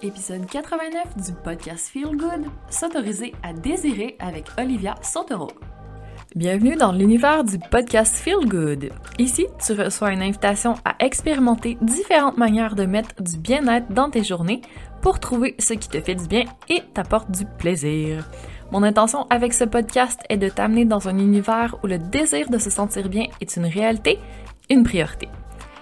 Épisode 89 du podcast Feel Good, s'autoriser à désirer avec Olivia Sotero. Bienvenue dans l'univers du podcast Feel Good. Ici, tu reçois une invitation à expérimenter différentes manières de mettre du bien-être dans tes journées pour trouver ce qui te fait du bien et t'apporte du plaisir. Mon intention avec ce podcast est de t'amener dans un univers où le désir de se sentir bien est une réalité, une priorité.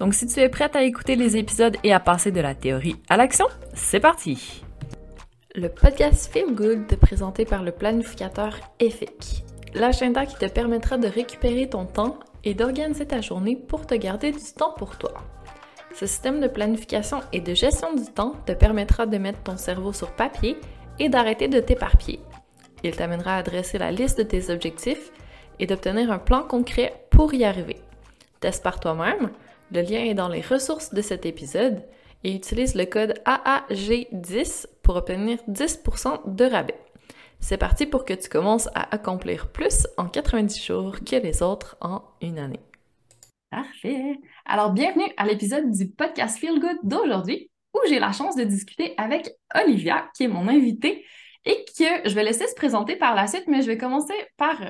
Donc si tu es prête à écouter les épisodes et à passer de la théorie à l'action, c'est parti! Le podcast Feel Good présenté par le planificateur EFIC, l'agenda qui te permettra de récupérer ton temps et d'organiser ta journée pour te garder du temps pour toi. Ce système de planification et de gestion du temps te permettra de mettre ton cerveau sur papier et d'arrêter de t'éparpiller. Il t'amènera à dresser la liste de tes objectifs et d'obtenir un plan concret pour y arriver. Teste par toi-même, le lien est dans les ressources de cet épisode et utilise le code AAG10 pour obtenir 10% de rabais. C'est parti pour que tu commences à accomplir plus en 90 jours que les autres en une année. Parfait. Alors, bienvenue à l'épisode du podcast Feel Good d'aujourd'hui où j'ai la chance de discuter avec Olivia, qui est mon invitée et que je vais laisser se présenter par la suite, mais je vais commencer par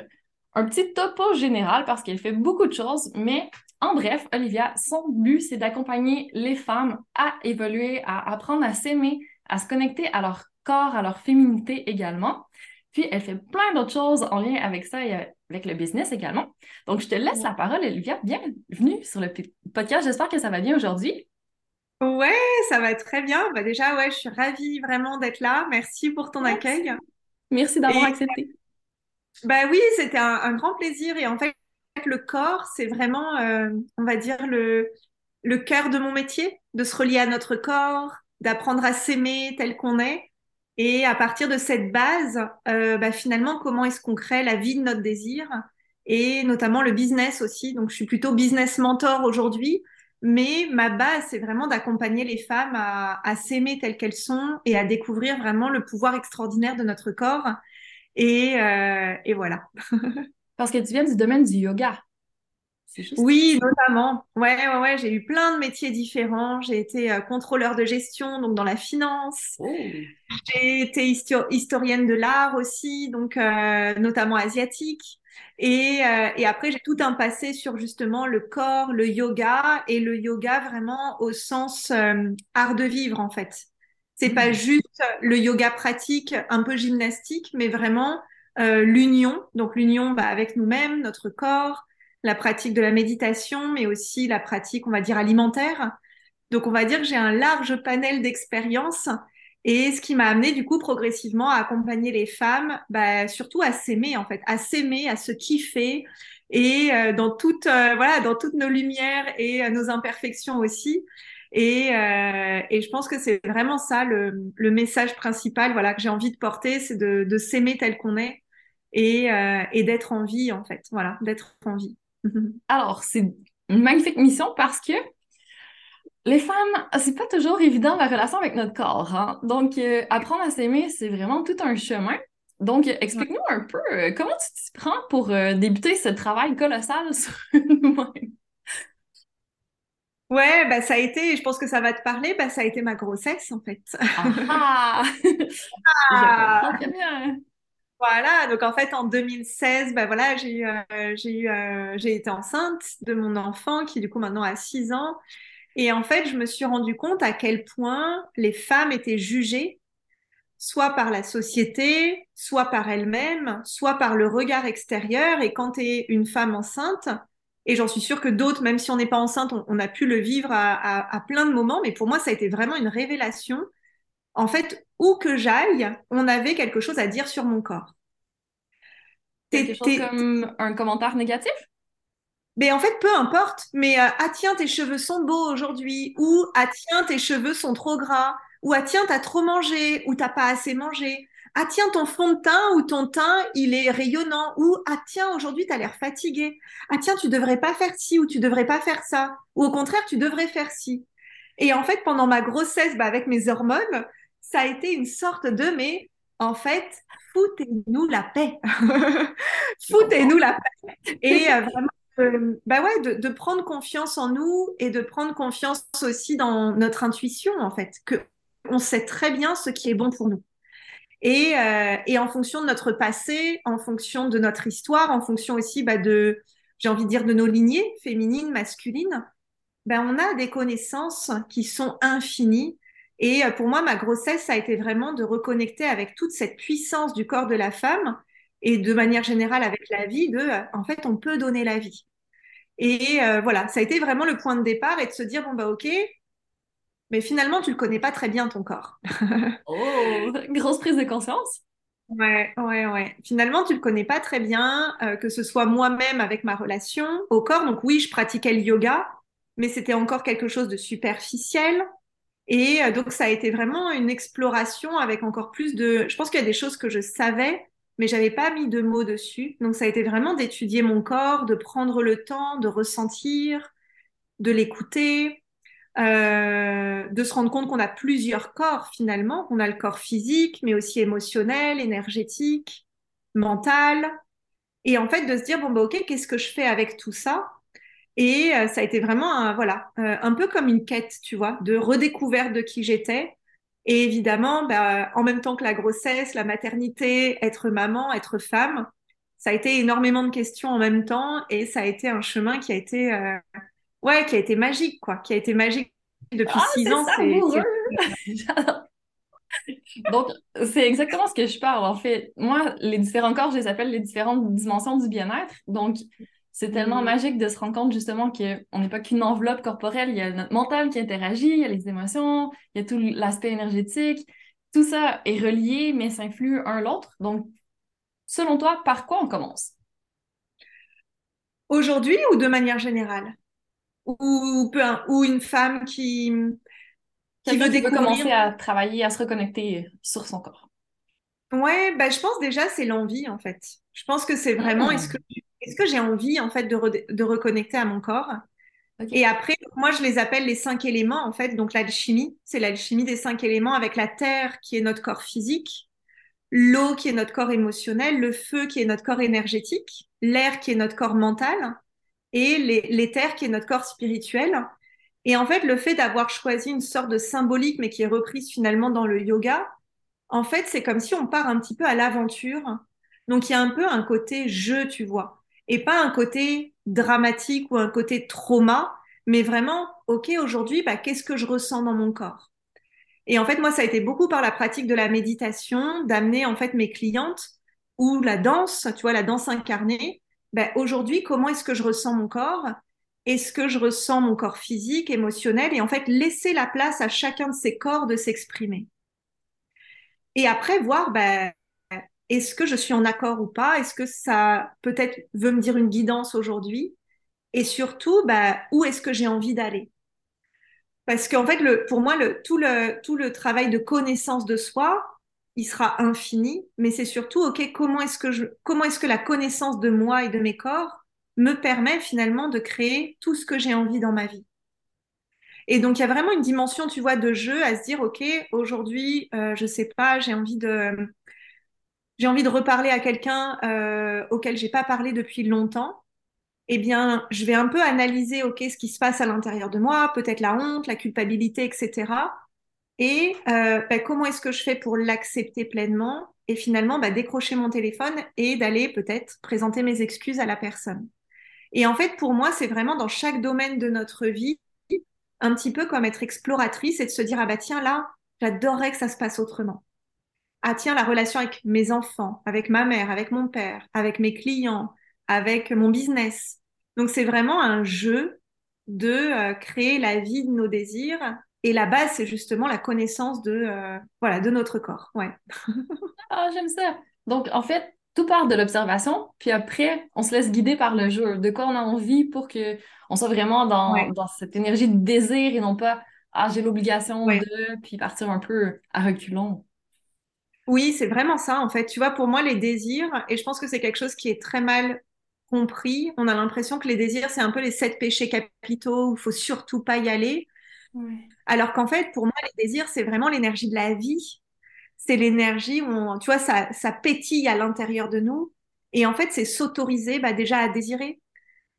un petit topo général parce qu'elle fait beaucoup de choses, mais en bref, Olivia, son but, c'est d'accompagner les femmes à évoluer, à apprendre à s'aimer, à se connecter à leur corps, à leur féminité également. Puis, elle fait plein d'autres choses en lien avec ça et avec le business également. Donc, je te laisse la parole, Olivia. Bienvenue sur le podcast. J'espère que ça va bien aujourd'hui. Ouais, ça va très bien. Bah déjà, ouais, je suis ravie vraiment d'être là. Merci pour ton accueil. Merci d'avoir accepté. Bah oui, c'était un, grand plaisir. Et en fait, le corps, c'est vraiment, euh, on va dire, le, cœur de mon métier, de se relier à notre corps, d'apprendre à s'aimer tel qu'on est. Et à partir de cette base, euh, bah, finalement, comment est-ce qu'on crée la vie de notre désir et notamment le business aussi. Donc, je suis plutôt business mentor aujourd'hui, mais ma base, c'est vraiment d'accompagner les femmes à, s'aimer telles qu'elles sont et à découvrir vraiment le pouvoir extraordinaire de notre corps. Et, euh, et voilà. Parce que tu viens du domaine du yoga. Oui, notamment. Ouais, ouais, ouais. J'ai eu plein de métiers différents. J'ai été euh, contrôleur de gestion, donc dans la finance. Oh. J'ai été historienne de l'art aussi, donc euh, notamment asiatique. Et, euh, et après, j'ai tout un passé sur justement le corps, le yoga et le yoga vraiment au sens art de vivre en fait. C'est pas mmh. juste le yoga pratique, un peu gymnastique, mais vraiment euh, l'union, donc l'union bah, avec nous-mêmes, notre corps, la pratique de la méditation, mais aussi la pratique, on va dire, alimentaire. Donc, on va dire que j'ai un large panel d'expériences et ce qui m'a amené, du coup, progressivement à accompagner les femmes, bah, surtout à s'aimer, en fait, à s'aimer, à se kiffer et euh, dans, toute, euh, voilà, dans toutes nos lumières et nos imperfections aussi. Et, et, je pense que c'est vraiment ça le, le, message principal voilà, que j'ai envie de porter, c'est de, de s'aimer tel qu'on est et, euh, et d'être en vie, en fait. Voilà, d'être en vie. Alors, c'est une magnifique mission parce que les femmes, c'est pas toujours évident la relation avec notre corps. Hein? Donc, euh, apprendre à s'aimer, c'est vraiment tout un chemin. Donc, explique-nous un peu euh, comment tu t'y prends pour débuter ce travail colossal sur nous-mêmes. Ouais, bah ça a été, je pense que ça va te parler, bah ça a été ma grossesse en fait. Ah, ah. Bien. Voilà, donc en fait en 2016, bah voilà, j'ai eu, euh, j'ai eu, euh, j'ai été enceinte de mon enfant qui du coup maintenant a 6 ans. Et en fait, je me suis rendu compte à quel point les femmes étaient jugées, soit par la société, soit par elles-mêmes, soit par le regard extérieur. Et quand tu es une femme enceinte, et j'en suis sûre que d'autres, même si on n'est pas enceinte, on, a pu le vivre à, à, plein de moments, mais pour moi, ça a été vraiment une révélation. En fait, où que j'aille, on avait quelque chose à dire sur mon corps. Quelque chose comme un commentaire négatif? Mais en fait, peu importe. Mais euh, ah tiens, tes cheveux sont beaux aujourd'hui, ou ah tiens, tes cheveux sont trop gras, ou ah tiens, t'as trop mangé, ou t'as pas assez mangé. Ah tiens, ton fond de teint ou ton teint, il est rayonnant. Ou ah tiens, aujourd'hui, tu as l'air fatigué. Ah tiens, tu devrais pas faire ci ou tu devrais pas faire ça. Ou au contraire, tu devrais faire ci. Et en fait, pendant ma grossesse, bah, avec mes hormones, ça a été une sorte de mais en fait, foutez-nous la paix. foutez-nous la paix. Et euh, vraiment, bah de, de, prendre confiance en nous et de prendre confiance aussi dans notre intuition, en fait, que on sait très bien ce qui est bon pour nous. Et, euh, et, en fonction de notre passé, en fonction de notre histoire, en fonction aussi bah, de, j'ai envie de dire, de nos lignées féminines, masculines, ben, on a des connaissances qui sont infinies. Et euh, pour moi, ma grossesse, a été vraiment de reconnecter avec toute cette puissance du corps de la femme et de manière générale avec la vie, de, euh, en fait, on peut donner la vie. Et euh, voilà, ça a été vraiment le point de départ et de se dire, bon, bah, ok, mais finalement, tu le connais pas très bien ton corps. oh, grosse prise de conscience. Ouais, ouais, ouais. Finalement, tu le connais pas très bien, euh, que ce soit moi-même avec ma relation au corps. Donc oui, je pratiquais le yoga, mais c'était encore quelque chose de superficiel. Et euh, donc ça a été vraiment une exploration avec encore plus de. Je pense qu'il y a des choses que je savais, mais j'avais pas mis de mots dessus. Donc ça a été vraiment d'étudier mon corps, de prendre le temps, de ressentir, de l'écouter, euh, de se rendre compte qu'on a plusieurs corps finalement, qu'on a le corps physique, mais aussi émotionnel, énergétique, mental. Et en fait, de se dire, bon, bah, ok, qu'est-ce que je fais avec tout ça? Et euh, ça a été vraiment, un, voilà, euh, un peu comme une quête, tu vois, de redécouverte de qui j'étais. Et évidemment, bah, en même temps que la grossesse, la maternité, être maman, être femme, ça a été énormément de questions en même temps et ça a été un chemin qui a été ouais, qui a été magique, quoi, qui a été magique depuis ah, six ans. Donc, c'est exactement ce que je parle. En fait, moi, les différents corps, je les appelle les différentes dimensions du bien-être. Donc, c'est tellement mm. magique de se rendre compte justement qu'on n'est pas qu'une enveloppe corporelle. Il y a notre mental qui interagit, il y a les émotions, il y a tout l'aspect énergétique. Tout ça est relié, mais s'influe un l'autre. Donc, selon toi, par quoi on commence? Aujourd'hui ou de manière générale? Ou, ou une femme qui, qui veut, découvrir... commencer à travailler, à se reconnecter sur son corps. Ouais, bah, je pense déjà c'est l'envie en fait. Je pense que c'est vraiment est-ce que est-ce que j'ai envie en fait de, de reconnecter à mon corps? Et après, moi je les appelle les cinq éléments en fait. Donc l'alchimie, c'est l'alchimie des cinq éléments avec la terre qui est notre corps physique, l'eau qui est notre corps émotionnel, le feu qui est notre corps énergétique, l'air qui est notre corps mental, et l'éther qui est notre corps spirituel. Et en fait, le fait d'avoir choisi une sorte de symbolique, mais qui est reprise finalement dans le yoga, en fait, c'est comme si on part un petit peu à l'aventure. Donc, il y a un peu un côté jeu, tu vois, et pas un côté dramatique ou un côté trauma, mais vraiment, OK, aujourd'hui, bah, qu'est-ce que je ressens dans mon corps? Et en fait, moi, ça a été beaucoup par la pratique de la méditation, d'amener en fait mes clientes ou la danse, tu vois, la danse incarnée, ben, aujourd'hui, comment est-ce que je ressens mon corps? Est-ce que je ressens mon corps physique, émotionnel? Et en fait, laisser la place à chacun de ces corps de s'exprimer. Et après, voir, ben, est-ce que je suis en accord ou pas? Est-ce que ça peut-être veut me dire une guidance aujourd'hui? Et surtout, ben, où est-ce que j'ai envie d'aller? Parce qu'en fait, pour moi, tout le travail de connaissance de soi, il sera infini, mais c'est surtout, OK, comment est-ce que est-ce que la connaissance de moi et de mes corps me permet finalement de créer tout ce que j'ai envie dans ma vie. Et donc, il y a vraiment une dimension, tu vois, de jeu à se dire, OK, aujourd'hui, euh, je sais pas, j'ai envie de, j'ai envie de reparler à quelqu'un euh, auquel j'ai pas parlé depuis longtemps. Eh bien, je vais un peu analyser, OK, ce qui se passe à l'intérieur de moi, peut-être la honte, la culpabilité, etc. Et euh, bah, comment est-ce que je fais pour l'accepter pleinement et finalement bah, décrocher mon téléphone et d'aller peut-être présenter mes excuses à la personne. Et en fait, pour moi, c'est vraiment dans chaque domaine de notre vie, un petit peu comme être exploratrice et de se dire, ah bah tiens, là, j'adorerais que ça se passe autrement. Ah tiens, la relation avec mes enfants, avec ma mère, avec mon père, avec mes clients, avec mon business. Donc c'est vraiment un jeu de euh, créer la vie de nos désirs et la base, c'est justement la connaissance de, euh, voilà, de notre corps. Ouais. ah, j'aime ça. Donc, en fait, tout part de l'observation, puis après, on se laisse guider par le jeu. De quoi on a envie pour que on soit vraiment dans, dans cette énergie de désir et non pas ah, j'ai l'obligation de, puis partir un peu à reculons. Oui, c'est vraiment ça, en fait. Tu vois, pour moi, les désirs, et je pense que c'est quelque chose qui est très mal compris, on a l'impression que les désirs, c'est un peu les sept péchés capitaux où il faut surtout pas y aller. Alors qu'en fait, pour moi, les désirs, c'est vraiment l'énergie de la vie. C'est l'énergie où, tu vois, ça, pétille à l'intérieur de nous. Et en fait, c'est s'autoriser bah, déjà à désirer.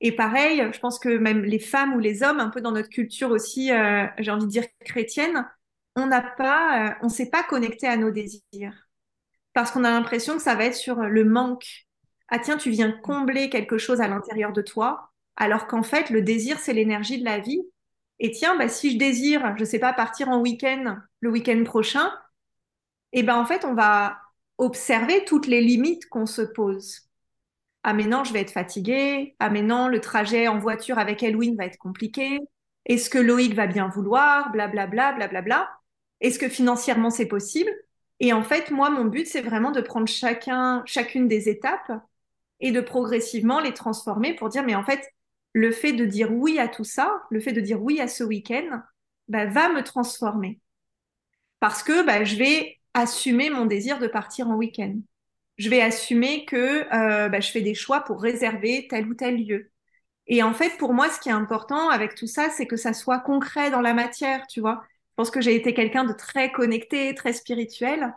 Et pareil, je pense que même les femmes ou les hommes, un peu dans notre culture aussi, euh, j'ai envie de dire chrétienne, on n'a pas, euh, s'est pas connecté à nos désirs. Parce qu'on a l'impression que ça va être sur le manque. Ah tiens, tu viens combler quelque chose à l'intérieur de toi, alors qu'en fait, le désir, c'est l'énergie de la vie. Et tiens, bah, si je désire, je sais pas, partir en week-end le week-end prochain, et eh ben en fait, on va observer toutes les limites qu'on se pose. Ah mais non, je vais être fatiguée. Ah mais non, le trajet en voiture avec Elwin va être compliqué. Est-ce que Loïc va bien vouloir? Blablabla, blablabla. Est-ce que financièrement c'est possible Et en fait, moi, mon but, c'est vraiment de prendre chacun, chacune des étapes et de progressivement les transformer pour dire, mais en fait, le fait de dire oui à tout ça, le fait de dire oui à ce week-end, bah, va me transformer. Parce que bah, je vais assumer mon désir de partir en week-end je vais assumer que euh, bah, je fais des choix pour réserver tel ou tel lieu. Et en fait, pour moi, ce qui est important avec tout ça, c'est que ça soit concret dans la matière, tu vois. Je pense que j'ai été quelqu'un de très connecté, très spirituel.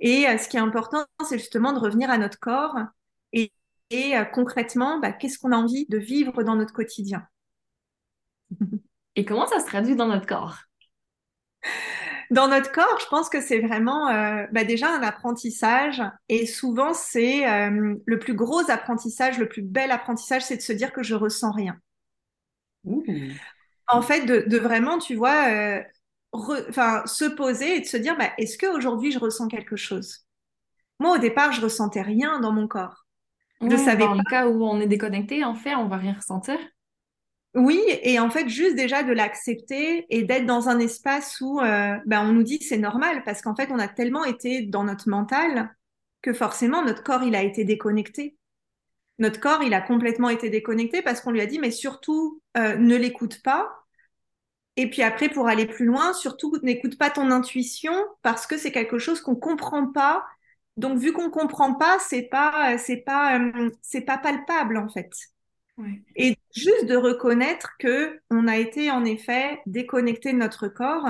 Et euh, ce qui est important, c'est justement de revenir à notre corps et, et euh, concrètement, bah, qu'est-ce qu'on a envie de vivre dans notre quotidien? et comment ça se traduit dans notre corps? Dans notre corps, je pense que c'est vraiment euh, bah déjà un apprentissage. Et souvent, c'est euh, le plus gros apprentissage, le plus bel apprentissage, c'est de se dire que je ressens rien. En fait, de, de, vraiment, tu vois, euh, se poser et de se dire, bah, est-ce qu'aujourd'hui, je ressens quelque chose? Moi, au départ, je ressentais rien dans mon corps. Je savais dans le cas où on est déconnecté, en fait, on va rien ressentir. Oui, et en fait, juste déjà de l'accepter et d'être dans un espace où euh, ben, on nous dit c'est normal parce qu'en fait, on a tellement été dans notre mental que forcément, notre corps, il a été déconnecté. Notre corps, il a complètement été déconnecté parce qu'on lui a dit, mais surtout, euh, ne l'écoute pas. Et puis après, pour aller plus loin, surtout, n'écoute pas ton intuition parce que c'est quelque chose qu'on comprend pas. Donc, vu qu'on comprend pas, c'est pas, c'est pas, euh, c'est pas palpable en fait. Et juste de reconnaître que on a été en effet déconnecté de notre corps,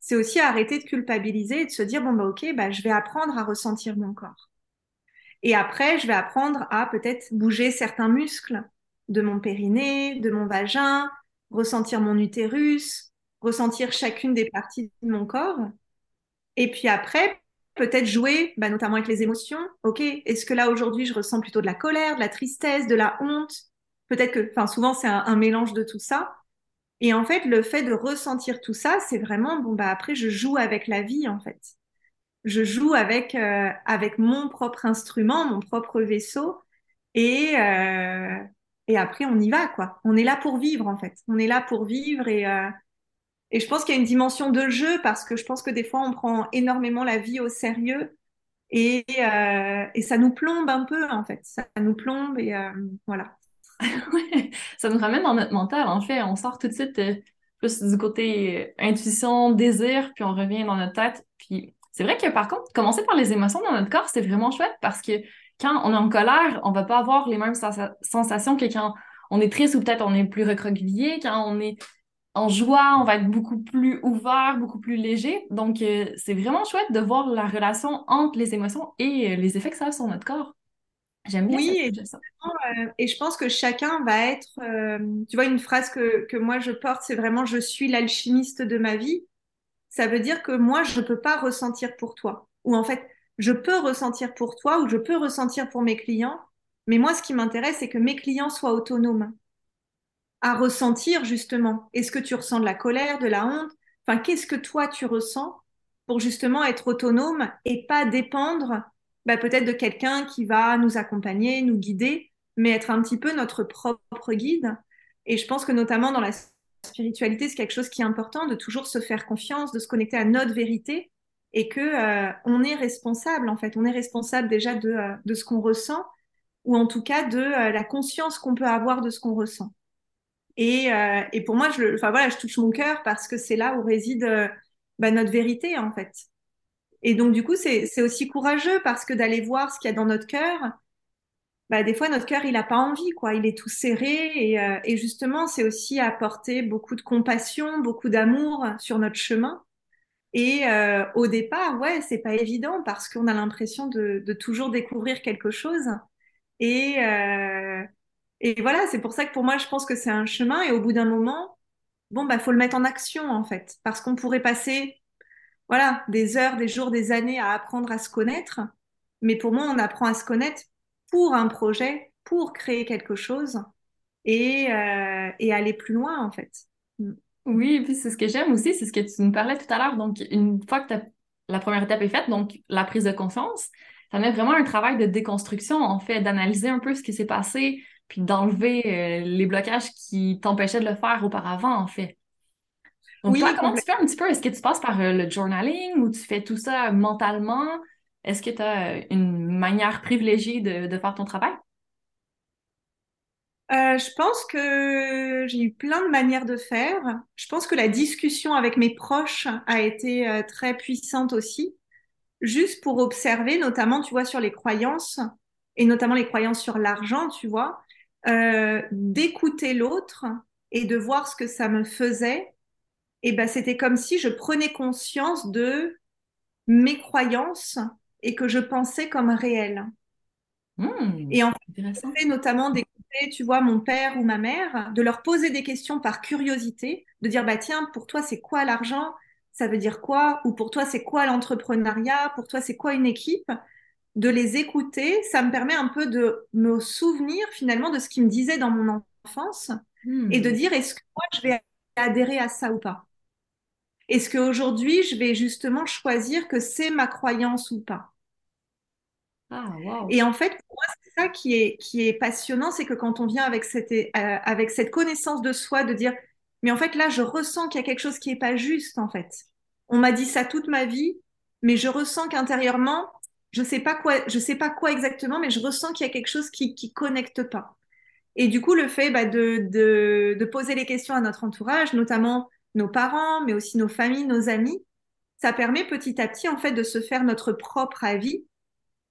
c'est aussi arrêter de culpabiliser et de se dire bon bah ok bah je vais apprendre à ressentir mon corps. Et après je vais apprendre à peut-être bouger certains muscles de mon périnée, de mon vagin, ressentir mon utérus, ressentir chacune des parties de mon corps. Et puis après peut-être jouer, bah, notamment avec les émotions. Ok, est-ce que là aujourd'hui je ressens plutôt de la colère, de la tristesse, de la honte? Peut-être que, enfin, souvent c'est un, mélange de tout ça. Et en fait, le fait de ressentir tout ça, c'est vraiment bon. Bah après, je joue avec la vie en fait. Je joue avec euh, avec mon propre instrument, mon propre vaisseau, et euh, et après on y va quoi. On est là pour vivre en fait. On est là pour vivre et euh, et je pense qu'il y a une dimension de jeu parce que je pense que des fois on prend énormément la vie au sérieux et et ça nous plombe un peu en fait. Ça nous plombe et voilà. ça nous ramène dans notre mental, en fait. On sort tout de suite euh, plus du côté euh, intuition, désir, puis on revient dans notre tête. Puis c'est vrai que par contre, commencer par les émotions dans notre corps, c'est vraiment chouette parce que quand on est en colère, on va pas avoir les mêmes sensations que quand on est triste ou peut-être on est plus recroquevillé. Quand on est en joie, on va être beaucoup plus ouvert, beaucoup plus léger. Donc, euh, c'est vraiment chouette de voir la relation entre les émotions et les effets que ça a sur notre corps. J'aime bien oui, et, euh, et je pense que chacun va être, euh, tu vois, une phrase que, que moi je porte, c'est vraiment je suis l'alchimiste de ma vie. Ça veut dire que moi, je ne peux pas ressentir pour toi. Ou en fait, je peux ressentir pour toi ou je peux ressentir pour mes clients. Mais moi, ce qui m'intéresse, c'est que mes clients soient autonomes à ressentir justement. Est-ce que tu ressens de la colère, de la honte? Enfin, qu'est-ce que toi tu ressens pour justement être autonome et pas dépendre bah, peut-être de quelqu'un qui va nous accompagner, nous guider, mais être un petit peu notre propre guide? Et je pense que notamment dans la spiritualité, c'est quelque chose qui est important de toujours se faire confiance, de se connecter à notre vérité et que euh, on est responsable en fait, on est responsable déjà de, euh, de ce qu'on ressent ou en tout cas de euh, la conscience qu'on peut avoir de ce qu'on ressent. Et, et, pour moi, je, enfin voilà, je touche mon cœur parce que c'est là où réside bah, notre vérité en fait. Et donc, du coup, c'est aussi courageux parce que d'aller voir ce qu'il y a dans notre cœur, bah, des fois, notre cœur, il n'a pas envie, quoi. Il est tout serré. Et, euh, et justement, c'est aussi apporter beaucoup de compassion, beaucoup d'amour sur notre chemin. Et euh, au départ, ouais, c'est pas évident parce qu'on a l'impression de, de, toujours découvrir quelque chose. Et, euh, et voilà, c'est pour ça que pour moi, je pense que c'est un chemin. Et au bout d'un moment, bon, bah, faut le mettre en action, en fait. Parce qu'on pourrait passer, voilà, des heures, des jours, des années à apprendre à se connaître. Mais pour moi, on apprend à se connaître pour un projet, pour créer quelque chose et, euh, et aller plus loin, en fait. Mm. Oui, puis c'est ce que j'aime aussi, c'est ce que tu nous parlais tout à l'heure. Donc, une fois que la première étape est faite, donc la prise de conscience, ça met vraiment un travail de déconstruction, en fait, d'analyser un peu ce qui s'est passé, puis d'enlever euh, les blocages qui t'empêchaient de le faire auparavant, en fait. Donc, oui, comment tu fais un petit peu? Est-ce que tu passes par euh, le journaling ou tu fais tout ça mentalement? Est-ce que tu as une manière privilégiée de, faire ton travail? Euh, je pense que j'ai eu plein de manières de faire. Je pense que la discussion avec mes proches a été euh, très puissante aussi, juste pour observer, notamment, tu vois, sur les croyances, et notamment les croyances sur l'argent, tu vois, euh, d'écouter l'autre et de voir ce que ça me faisait. Et ben, c'était comme si je prenais conscience de mes croyances et que je pensais comme réel. Mmh, et en fait, notamment d'écouter, tu vois, mon père ou ma mère, de leur poser des questions par curiosité, de dire, bah tiens, pour toi, c'est quoi l'argent? Ça veut dire quoi? Ou pour toi, c'est quoi l'entrepreneuriat? Pour toi, c'est quoi une équipe? De les écouter, ça me permet un peu de me souvenir finalement de ce qu'ils me disaient dans mon enfance mmh. et de dire, est-ce que moi, je vais adhérer à ça ou pas? Est-ce qu'aujourd'hui, je vais justement choisir que c'est ma croyance ou pas? Ah, Et en fait, pour moi, c'est ça qui est, qui est passionnant, c'est que quand on vient avec cette, euh, avec cette connaissance de soi, de dire, mais en fait, là, je ressens qu'il y a quelque chose qui n'est pas juste, en fait. On m'a dit ça toute ma vie, mais je ressens qu'intérieurement, je sais pas quoi, je sais pas quoi exactement, mais je ressens qu'il y a quelque chose qui, qui connecte pas. Et du coup, le fait bah, de, de, poser les questions à notre entourage, notamment nos parents, mais aussi nos familles, nos amis, ça permet petit à petit en fait de se faire notre propre avis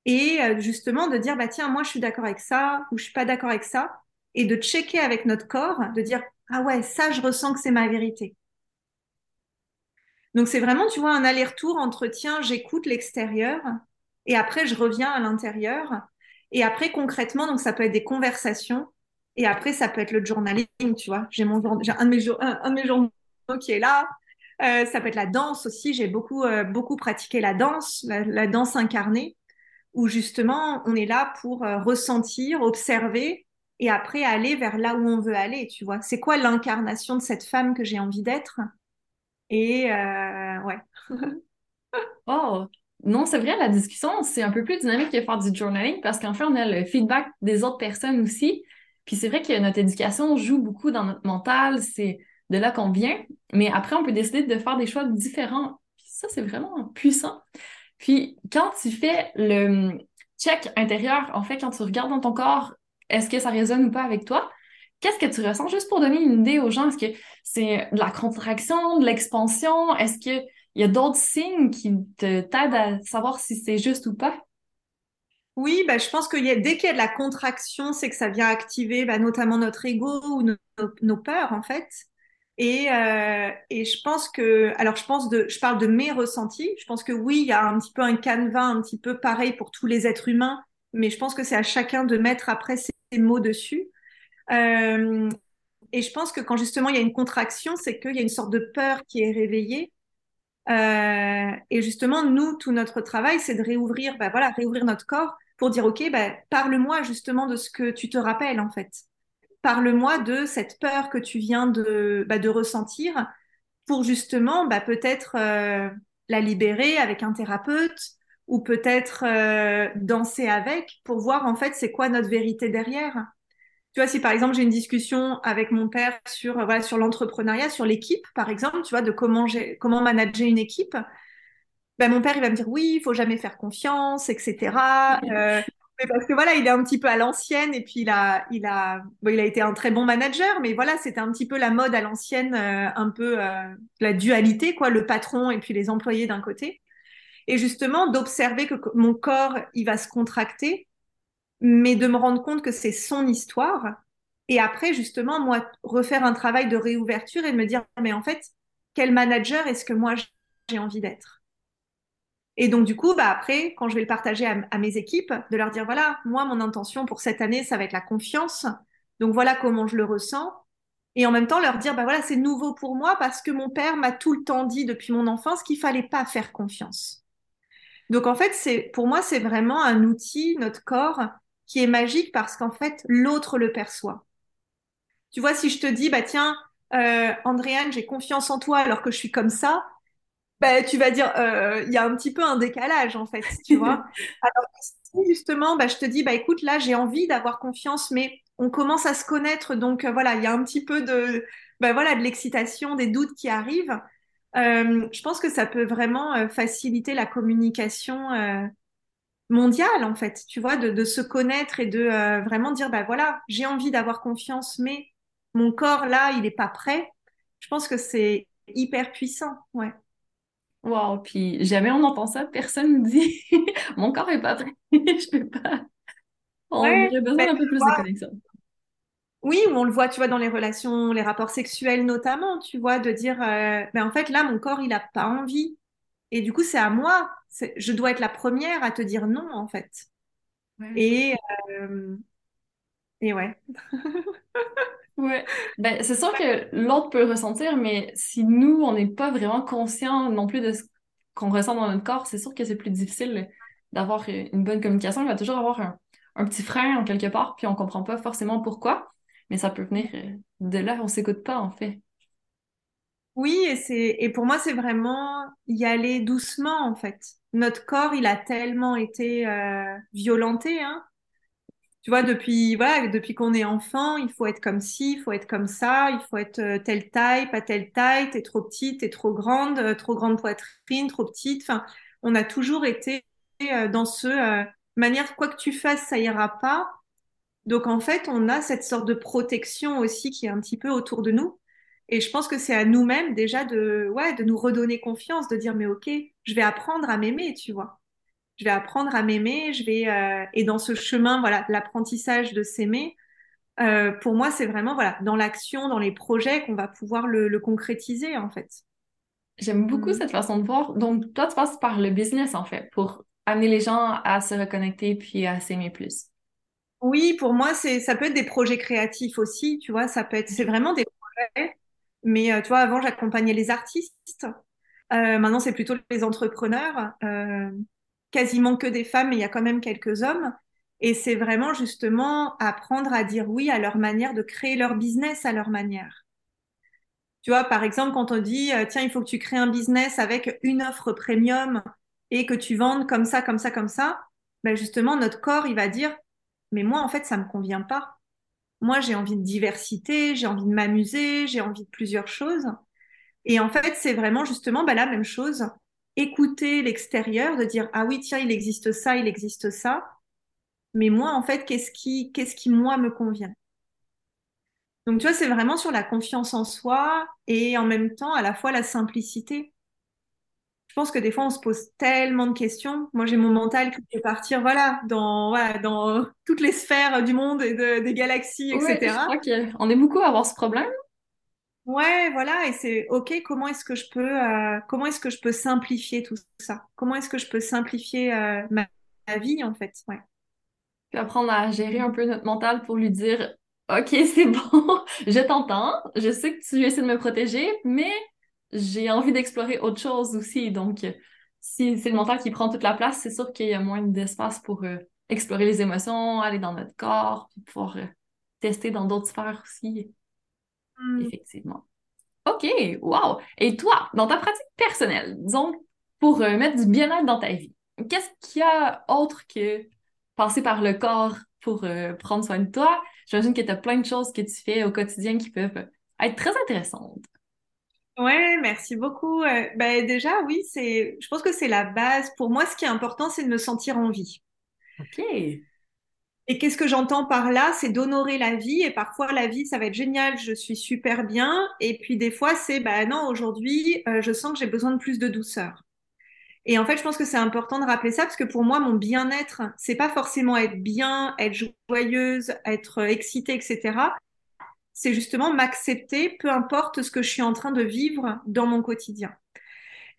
et euh, justement de dire bah tiens moi je suis d'accord avec ça ou je suis pas d'accord avec ça et de checker avec notre corps, de dire ah ouais ça je ressens que c'est ma vérité. Donc c'est vraiment tu vois un aller-retour entre tiens j'écoute l'extérieur et après je reviens à l'intérieur et après concrètement donc ça peut être des conversations et après ça peut être le journaling tu vois j'ai mon un de mes un, un de mes journaux qui est là. Euh, ça peut être la danse aussi. J'ai beaucoup, euh, beaucoup pratiqué la danse, la, danse incarnée, où justement on est là pour euh, ressentir, observer et après aller vers là où on veut aller. Tu vois, c'est quoi l'incarnation de cette femme que j'ai envie d'être? Et ouais. oh, non, c'est vrai, la discussion, c'est un peu plus dynamique que faire du journaling parce qu'en fait, on a le feedback des autres personnes aussi. Puis c'est vrai que notre éducation joue beaucoup dans notre mental. C'est de là qu'on vient, mais après, on peut décider de faire des choix différents. ça, c'est vraiment puissant. Puis, quand tu fais le check intérieur, en fait, quand tu regardes dans ton corps, est-ce que ça résonne ou pas avec toi? Qu'est-ce que tu ressens? Juste pour donner une idée aux gens, est-ce que c'est de la contraction, de l'expansion? Est-ce qu'il y a d'autres signes qui t'aident à savoir si c'est juste ou pas? Oui, bah, je pense que y a, dès qu'il y a de la contraction, c'est que ça vient activer bah, notamment notre ego ou nos peurs, en fait. Et, euh, et je pense que, alors je pense de, je parle de mes ressentis. Je pense que oui, il y a un petit peu un canevas un petit peu pareil pour tous les êtres humains, mais je pense que c'est à chacun de mettre après ses mots dessus. Euh, et je pense que quand justement il y a une contraction, c'est qu'il y a une sorte de peur qui est réveillée. Euh, et justement, nous, tout notre travail, c'est de réouvrir, bah voilà, réouvrir notre corps pour dire, ok, bah, parle-moi justement de ce que tu te rappelles en fait parle-moi de cette peur que tu viens de, bah, ressentir pour justement peut-être euh, la libérer avec un thérapeute ou peut-être euh, danser avec pour voir en fait c'est quoi notre vérité derrière. Tu vois, si par exemple j'ai une discussion avec mon père sur voilà, sur l'entrepreneuriat, sur l'équipe par exemple, tu vois, de comment j'ai comment manager une équipe, ben, mon père il va me dire oui, il faut jamais faire confiance, etc. Euh, mais parce que voilà, il est un petit peu à l'ancienne et puis il a, il a, bon, il a été un très bon manager, mais voilà, c'était un petit peu la mode à l'ancienne, euh, un peu euh, la dualité, quoi, le patron et puis les employés d'un côté. Et justement, d'observer que mon corps, il va se contracter, mais de me rendre compte que c'est son histoire. Et après, justement, moi, refaire un travail de réouverture et de me dire, mais en fait, quel manager est-ce que moi j'ai envie d'être? Et donc, du coup, bah, après, quand je vais le partager à, mes équipes, de leur dire, voilà, moi, mon intention pour cette année, ça va être la confiance. Donc, voilà comment je le ressens. Et en même temps, leur dire, bah voilà, c'est nouveau pour moi parce que mon père m'a tout le temps dit depuis mon enfance qu'il fallait pas faire confiance. Donc, en fait, pour moi, c'est vraiment un outil, notre corps, qui est magique parce qu'en fait, l'autre le perçoit. Tu vois, si je te dis, bah tiens, euh, Andréane, j'ai confiance en toi alors que je suis comme ça, bah, tu vas dire, euh, il y a un petit peu un décalage en fait, tu vois. Alors justement, bah, je te dis, bah écoute, là, j'ai envie d'avoir confiance, mais on commence à se connaître, donc euh, voilà, il y a un petit peu de, bah, voilà, de l'excitation, des doutes qui arrivent. Je pense que ça peut vraiment faciliter la communication mondiale, en fait, tu vois, de, de se connaître et de vraiment dire, bah voilà, j'ai envie d'avoir confiance, mais mon corps, là, il n'est pas prêt. Je pense que c'est hyper puissant, ouais. Wow, puis jamais on entend ça, personne ne dit mon corps est pas prêt, je peux pas. On aurait besoin d'un peu plus de connexion. Oui, on le voit, tu vois, dans les relations, les rapports sexuels notamment, tu vois, de dire, euh, ben en fait, là, mon corps, il n'a pas envie. Et du coup, c'est à moi, je dois être la première à te dire non, en fait. Et, euh, et ouais. ouais. Ben, c'est sûr que l'autre peut le ressentir, mais si nous, on n'est pas vraiment conscient non plus de ce qu'on ressent dans notre corps, c'est sûr que c'est plus difficile d'avoir une bonne communication. Il va toujours avoir un, un petit frein en quelque part, puis on comprend pas forcément pourquoi mais ça peut venir euh, de là, on s'écoute pas en fait. Oui, et c'est et pour moi c'est vraiment y aller doucement en fait. Notre corps, il a tellement été euh, violenté, hein. Tu vois, depuis voilà, depuis qu'on est enfant, il faut être comme ci, il faut être comme ça, il faut être euh, telle taille, pas telle taille, t'es trop petite, t'es trop grande, trop grande poitrine, trop petite. Enfin, on a toujours été dans ce manière quoi que tu fasses, ça ira pas. Donc en fait, on a cette sorte de protection aussi qui est un petit peu autour de nous. Et je pense que c'est à nous-mêmes déjà de, ouais, de nous redonner confiance, de dire mais ok, je vais apprendre à m'aimer, tu vois. Je vais apprendre à m'aimer, je vais euh, et dans ce chemin, voilà, l'apprentissage de s'aimer. Euh, pour moi, c'est vraiment voilà dans l'action, dans les projets qu'on va pouvoir le, le, concrétiser en fait. J'aime beaucoup mm. cette façon de voir. Donc toi, tu passes par le business en fait pour amener les gens à se reconnecter puis à s'aimer plus. Oui, pour moi, c'est, ça peut être des projets créatifs aussi, tu vois, ça peut être, c'est vraiment des projets. Mais euh, tu vois, avant, j'accompagnais les artistes. Euh, maintenant, c'est plutôt les entrepreneurs. Euh, quasiment que des femmes, mais il y a quand même quelques hommes. Et c'est vraiment justement apprendre à dire oui à leur manière de créer leur business à leur manière. Tu vois, par exemple, quand on dit, tiens, il faut que tu crées un business avec une offre premium et que tu vendes comme ça, comme ça, comme ça, ben justement, notre corps, il va dire, mais moi, en fait, ça me convient pas. Moi, j'ai envie de diversité, j'ai envie de m'amuser, j'ai envie de plusieurs choses. Et en fait, c'est vraiment justement bah, la même chose. Écouter l'extérieur, de dire ah oui tiens il existe ça, il existe ça. Mais moi en fait qu'est-ce qui qu'est-ce qui moi me convient? Donc tu vois c'est vraiment sur la confiance en soi et en même temps à la fois la simplicité pense que des fois, on se pose tellement de questions. Moi, j'ai mon mental qui peut partir voilà, dans, voilà, dans toutes les sphères du monde et des galaxies, etc. je crois qu'on est beaucoup à avoir ce problème. Ouais, voilà, et c'est OK, comment est-ce que je peux euh, comment est-ce que je peux simplifier tout ça? Comment est-ce que je peux simplifier euh, ma, vie en fait? Ouais. Puis apprendre à gérer un peu notre mental pour lui dire OK, c'est bon, je t'entends, je sais que tu essaies de me protéger, mais j'ai envie d'explorer autre chose aussi. Donc, si c'est le mental qui prend toute la place, c'est sûr qu'il y a moins d'espace pour euh, explorer les émotions, aller dans notre corps, puis pouvoir euh, tester dans d'autres sphères aussi. Hmm. Effectivement. OK, wow! Et toi, dans ta pratique personnelle, donc, pour euh, mettre du bien-être dans ta vie, qu'est-ce qu'il y a autre que passer par le corps pour prendre soin de toi? J'imagine que tu as plein de choses que tu fais au quotidien qui peuvent être très intéressantes. Ouais, merci beaucoup. Euh, ben déjà, oui, c'est, je pense que c'est la base. Pour moi, ce qui est important, c'est de me sentir en vie. Ok. Et qu'est-ce que j'entends par là? C'est d'honorer la vie. Et parfois, la vie, ça va être génial, je suis super bien. Et puis, des fois, c'est, bah non, aujourd'hui, euh, je sens que j'ai besoin de plus de douceur. Et en fait, je pense que c'est important de rappeler ça parce que pour moi, mon bien-être, c'est pas forcément être bien, être joyeuse, être excitée, etc. C'est justement m'accepter, peu importe ce que je suis en train de vivre dans mon quotidien.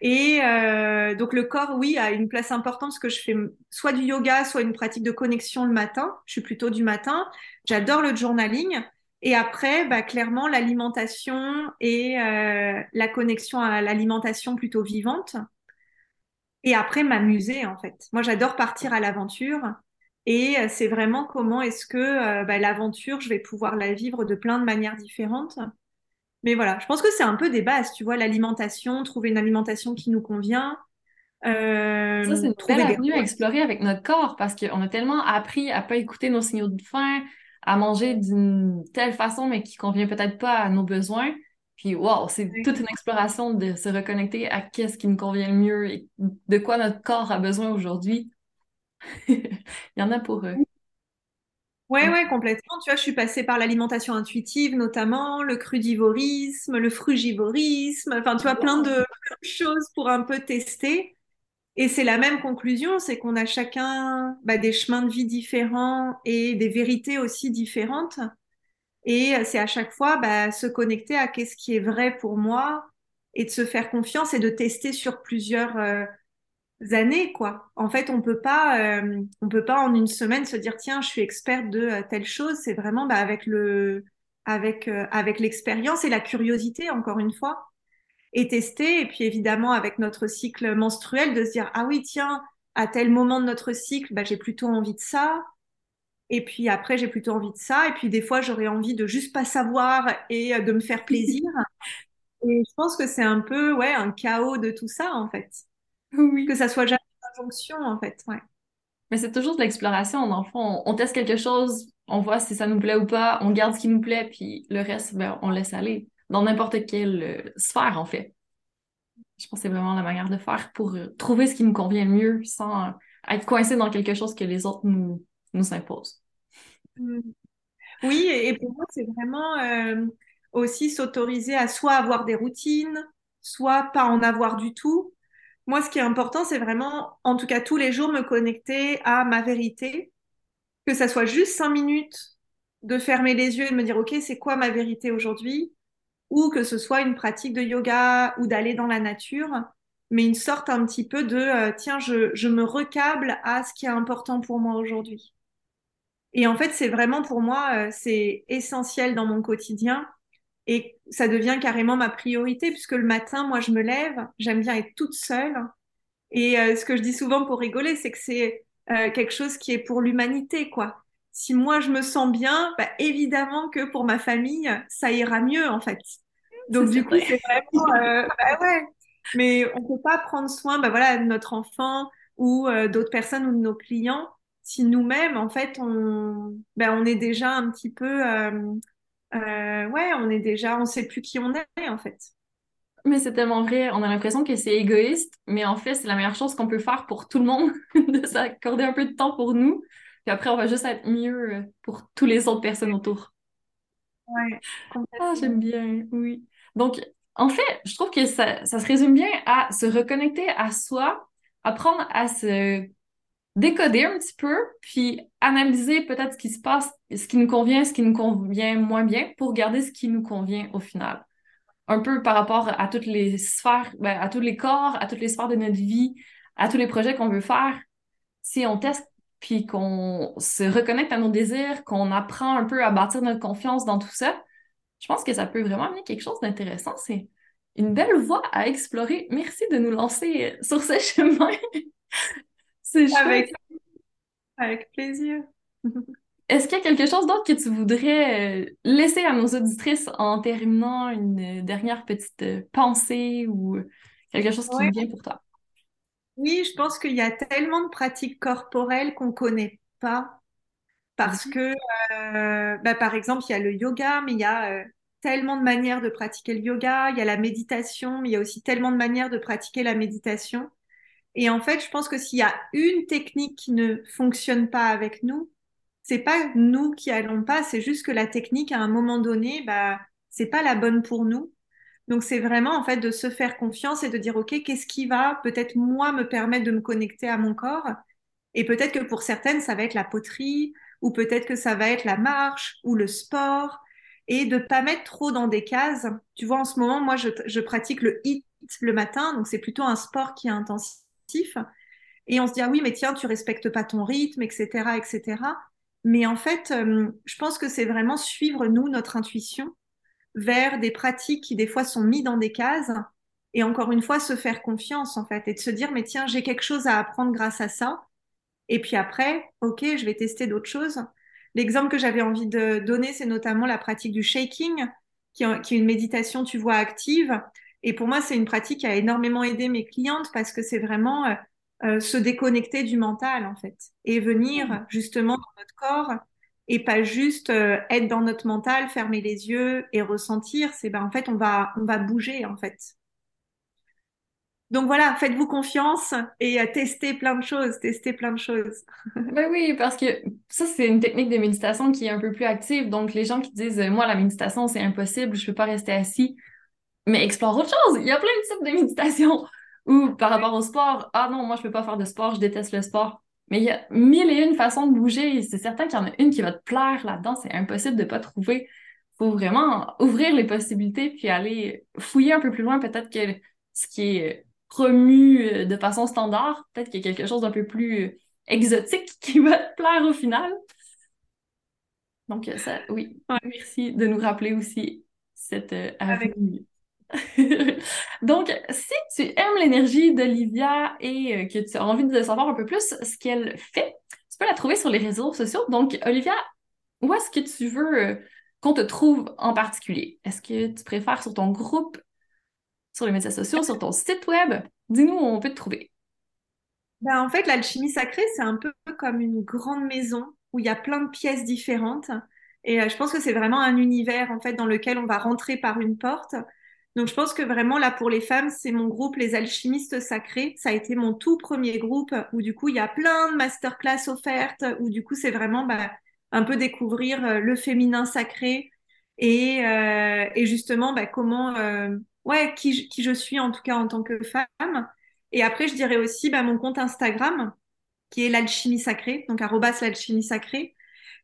Et euh, donc le corps, oui, a une place importante parce que je fais soit du yoga, soit une pratique de connexion le matin. Je suis plutôt du matin. J'adore le journaling. Et après, bah, clairement, l'alimentation et euh, la connexion à l'alimentation plutôt vivante. Et après, m'amuser, en fait. Moi, j'adore partir à l'aventure. Et euh, c'est vraiment comment est-ce que euh, bah, l'aventure, je vais pouvoir la vivre de plein de manières différentes. Mais voilà, je pense que c'est un peu des bases, tu vois, l'alimentation, trouver une alimentation qui nous convient. Euh, ça, c'est une belle avenue à explorer avec notre corps parce qu'on a tellement appris à pas écouter nos signaux de faim, à manger d'une telle façon, mais qui convient peut-être pas à nos besoins. Puis, wow, c'est toute une exploration de se reconnecter à qu'est-ce qui nous convient le mieux et de quoi notre corps a besoin aujourd'hui. Il y en a pour eux. Ouais, ouais, complètement. Tu vois, je suis passée par l'alimentation intuitive, notamment le crudivorisme, le frugivorisme, enfin, tu vois, plein de choses pour un peu tester. Et c'est la même conclusion, c'est qu'on a chacun bah, des chemins de vie différents et des vérités aussi différentes. Et c'est à chaque fois bah, se connecter à qu'est-ce qui est vrai pour moi et de se faire confiance et de tester sur plusieurs euh, années, quoi. En fait, on peut pas, euh, on peut pas en une semaine se dire tiens, je suis experte de euh, telle chose. C'est vraiment bah, avec le, avec euh, avec l'expérience et la curiosité, encore une fois, et tester. Et puis évidemment avec notre cycle menstruel, de se dire ah oui tiens, à tel moment de notre cycle, bah, j'ai plutôt envie de ça. Et puis après, j'ai plutôt envie de ça. Et puis des fois, j'aurais envie de juste pas savoir et de me faire plaisir. et je pense que c'est un peu ouais un chaos de tout ça en fait. Oui. Que ça soit jamais une injonction, en fait. Ouais. Mais c'est toujours de l'exploration. Dans le fond, on, teste quelque chose, on voit si ça nous plaît ou pas, on garde ce qui nous plaît, puis le reste, ben, on laisse aller. Dans n'importe quelle euh, sphère, en fait. Je pense que c'est vraiment la manière de faire pour euh, trouver ce qui nous convient le mieux sans être coincé dans quelque chose que les autres nous, nous imposent. Mmh. Oui, et pour moi, c'est vraiment euh, aussi s'autoriser à soit avoir des routines, soit pas en avoir du tout, moi, ce qui est important, c'est vraiment, en tout cas tous les jours, me connecter à ma vérité, que ça soit juste cinq minutes de fermer les yeux et de me dire, OK, c'est quoi ma vérité aujourd'hui? Ou que ce soit une pratique de yoga ou d'aller dans la nature, mais une sorte un petit peu de, euh, tiens, je, me recable à ce qui est important pour moi aujourd'hui. Et en fait, c'est vraiment pour moi, euh, c'est essentiel dans mon quotidien et ça devient carrément ma priorité, puisque le matin, moi, je me lève, j'aime bien être toute seule. Et euh, ce que je dis souvent pour rigoler, c'est que c'est euh, quelque chose qui est pour l'humanité, quoi. Si moi, je me sens bien, bah, évidemment que pour ma famille, ça ira mieux, en fait. Donc, du coup, c'est vraiment... Euh, bah ouais. Mais on peut pas prendre soin bah, voilà, de notre enfant ou d'autres personnes ou de nos clients si nous-mêmes, en fait, on, bah, on est déjà un petit peu euh, ouais, on est déjà, on sait plus qui on est en fait. Mais c'est tellement vrai, on a l'impression que c'est égoïste, mais en fait, c'est la meilleure chose qu'on peut faire pour tout le monde, de s'accorder un peu de temps pour nous, puis après, on va juste être mieux pour toutes les autres personnes autour. Ouais, ah, j'aime bien, oui. Donc, en fait, je trouve que ça, ça se résume bien à se reconnecter à soi, apprendre à se décoder un petit peu, puis analyser peut-être ce qui se passe, ce qui nous convient, ce qui nous convient moins bien, pour garder ce qui nous convient au final. Un peu par rapport à toutes les sphères, ben, à tous les corps, à toutes les sphères de notre vie, à tous les projets qu'on veut faire. Si on teste puis qu'on se reconnecte à nos désirs, qu'on apprend un peu à bâtir notre confiance dans tout ça, je pense que ça peut vraiment amener quelque chose d'intéressant. C'est une belle voie à explorer. Merci de nous lancer sur ce chemin. C'est avec, avec plaisir. Est-ce qu'il y a quelque chose d'autre que tu voudrais euh, laisser à nos auditrices en terminant une dernière petite euh, pensée ou quelque chose qui vient pour toi? Oui, je pense qu'il y a tellement de pratiques corporelles qu'on ne connaît pas. Parce mhm. que, euh, bah, par exemple, il y a le yoga, mais il y a tellement de manières de pratiquer le yoga. Il y a la méditation, mais il y a aussi tellement de manières de pratiquer la méditation. Et en fait, je pense que s'il y a une technique qui ne fonctionne pas avec nous, c'est pas nous qui allons pas, c'est juste que la technique, à un moment donné, bah, c'est pas la bonne pour nous. Donc c'est vraiment en fait de se faire confiance et de dire ok qu'est-ce qui va? Peut-être moi me permettre de me connecter à mon corps et peut-être que pour certaines ça va être la poterie ou peut-être que ça va être la marche ou le sport et de pas mettre trop dans des cases. Tu vois en ce moment moi je, pratique le HIIT le matin donc c'est plutôt un sport qui est intensif et on se dit ah oui mais tiens tu respectes pas ton rythme etc etc mais en fait euh, je pense que c'est vraiment suivre nous notre intuition vers des pratiques qui des fois sont mises dans des cases et encore une fois se faire confiance en fait et de se dire mais tiens j'ai quelque chose à apprendre grâce à ça. Et puis après ok je vais tester d'autres choses. L'exemple que j'avais envie de donner c'est notamment la pratique du shaking qui, est une méditation tu vois active et pour moi c'est une pratique qui a énormément aidé mes clientes parce que c'est vraiment euh, euh, se déconnecter du mental en fait et venir mmh. justement dans notre corps et pas juste euh, être dans notre mental, fermer les yeux et ressentir. C'est ben en fait on va on va bouger en fait. Donc voilà, faites-vous confiance et testez plein de choses, testez plein de choses. ben oui, parce que ça c'est une technique de méditation qui est un peu plus active. Donc les gens qui disent moi la méditation c'est impossible, je peux pas rester assis, mais explore autre chose. Il y a plein de types de méditation. Ou par rapport au sport, ah non moi je peux pas faire de sport, je déteste le sport. Mais il y a mille et une façons de bouger. C'est certain qu'il y en a une qui va te plaire là-dedans. C'est impossible de pas trouver. faut vraiment ouvrir les possibilités puis aller fouiller un peu plus loin. Peut-être que ce qui est promu euh, de façon standard, peut-être qu'il y a quelque chose d'un peu plus euh, exotique qui va te plaire au final. Donc, euh, ça, oui, merci de nous rappeler aussi cette avenue. Donc, si tu aimes l'énergie d'Olivia et euh, que tu as envie de savoir un peu plus ce qu'elle fait, tu peux la trouver sur les réseaux sociaux. Donc, Olivia, où est-ce que tu veux euh, qu'on te trouve en particulier? Est-ce que tu préfères sur ton groupe, sur les médias sociaux, sur ton site web? Dis-nous où on peut te trouver. Ben, en fait, l'alchimie sacrée, c'est un peu comme une grande maison où il y a plein de pièces différentes. Et euh, je pense que c'est vraiment un univers en fait dans lequel on va rentrer par une porte donc je pense que vraiment là pour les femmes, c'est mon groupe Les Alchimistes Sacrés. Ça a été mon tout premier groupe où du coup il y a plein de masterclass offertes, où du coup c'est vraiment bah, un peu découvrir euh, le féminin sacré et, euh, justement bah, comment, euh, ouais, qui, qui, je suis en tout cas en tant que femme. Et après je dirais aussi bah, mon compte Instagram qui est l'alchimie sacrée, donc arrobas l'alchimie sacrée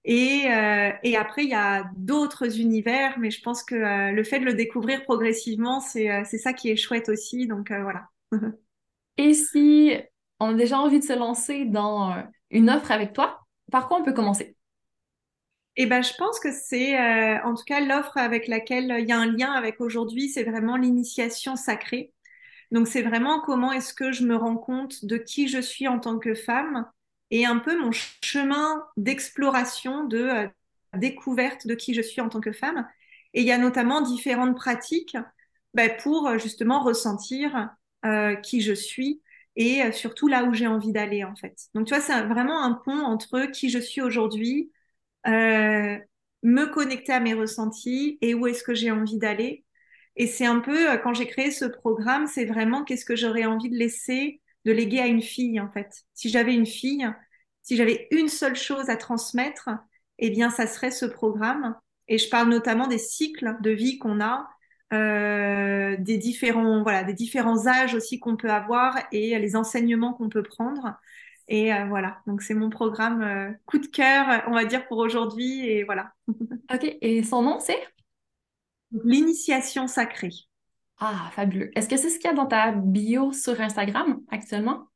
et, euh, et après, il y a d'autres univers, mais je pense que euh, le fait de le découvrir progressivement, c'est euh, ça qui est chouette aussi. Donc voilà. et si on a déjà envie de se lancer dans une offre avec toi, par quoi on peut commencer? Eh ben, je pense que c'est, en tout cas, l'offre avec laquelle il y a un lien avec aujourd'hui, c'est vraiment l'initiation sacrée. Donc, c'est vraiment comment est-ce que je me rends compte de qui je suis en tant que femme, et un peu mon chemin d'exploration, de euh, découverte de qui je suis en tant que femme. Et il y a notamment différentes pratiques bah, pour euh, justement ressentir euh, qui je suis et surtout là où j'ai envie d'aller en fait. Donc tu vois, c'est vraiment un pont entre qui je suis aujourd'hui, me connecter à mes ressentis et où est-ce que j'ai envie d'aller. Et c'est un peu, quand j'ai créé ce programme, c'est vraiment qu'est-ce que j'aurais envie de laisser de léguer à une fille, en fait. Si j'avais une fille, si j'avais une seule chose à transmettre, eh bien, ça serait ce programme. Et je parle notamment des cycles de vie qu'on a, euh, des différents, voilà, des différents âges aussi qu'on peut avoir et les enseignements qu'on peut prendre. Et euh, voilà, donc c'est mon programme euh, coup de cœur, on va dire, pour aujourd'hui. Et voilà. ok, et son nom, c'est? L'initiation sacrée. Ah, fabuleux. Est-ce que c'est ce qu'il y a dans ta bio sur Instagram actuellement?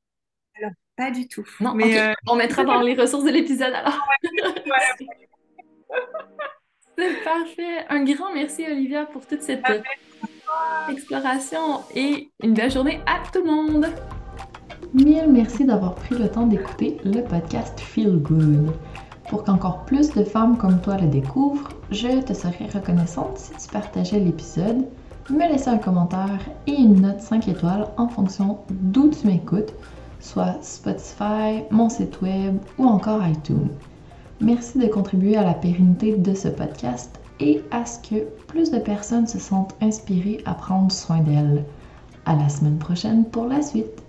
Alors, pas du tout. Non, mais euh, on mettra dans les ressources de l'épisode alors. c'est parfait. Un grand merci, Olivia, pour toute cette exploration et une belle journée à tout le monde. Mille merci d'avoir pris le temps d'écouter le podcast Feel Good. Pour qu'encore plus de femmes comme toi le découvrent, je te serais reconnaissante si tu partageais l'épisode me laisser un commentaire et une note 5 étoiles en fonction d'où tu m'écoutes, soit Spotify, mon site web ou encore iTunes. Merci de contribuer à la pérennité de ce podcast et à ce que plus de personnes se sentent inspirées à prendre soin d'elles. À la semaine prochaine pour la suite.